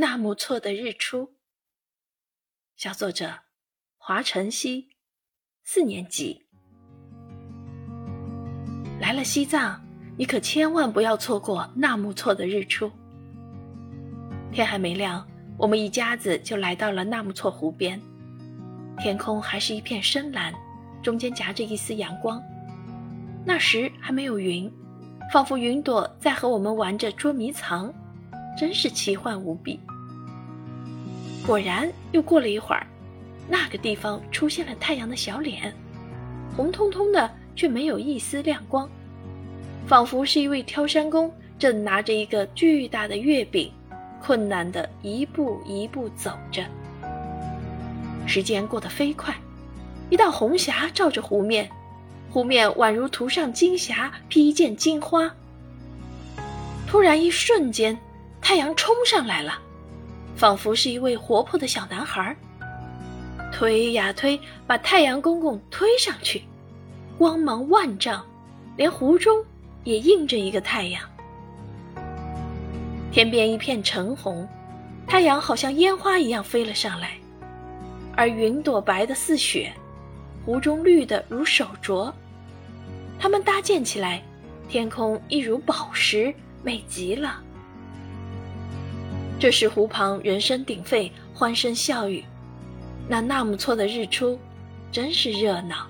纳木错的日出。小作者华晨曦，四年级。来了西藏，你可千万不要错过纳木错的日出。天还没亮，我们一家子就来到了纳木错湖边。天空还是一片深蓝，中间夹着一丝阳光。那时还没有云，仿佛云朵在和我们玩着捉迷藏，真是奇幻无比。果然，又过了一会儿，那个地方出现了太阳的小脸，红彤彤的，却没有一丝亮光，仿佛是一位挑山工正拿着一个巨大的月饼，困难的一步一步走着。时间过得飞快，一道红霞照着湖面，湖面宛如涂上金霞，披一件金花。突然，一瞬间，太阳冲上来了，仿佛是一位活泼的小男孩，推呀推，把太阳公公推上去，光芒万丈，连湖中也映着一个太阳。天边一片橙红，太阳好像烟花一样飞了上来。而云朵白的似雪，湖中绿的如手镯，它们搭建起来，天空一如宝石，美极了。这时湖旁人声鼎沸，欢声笑语，那纳木错的日出，真是热闹。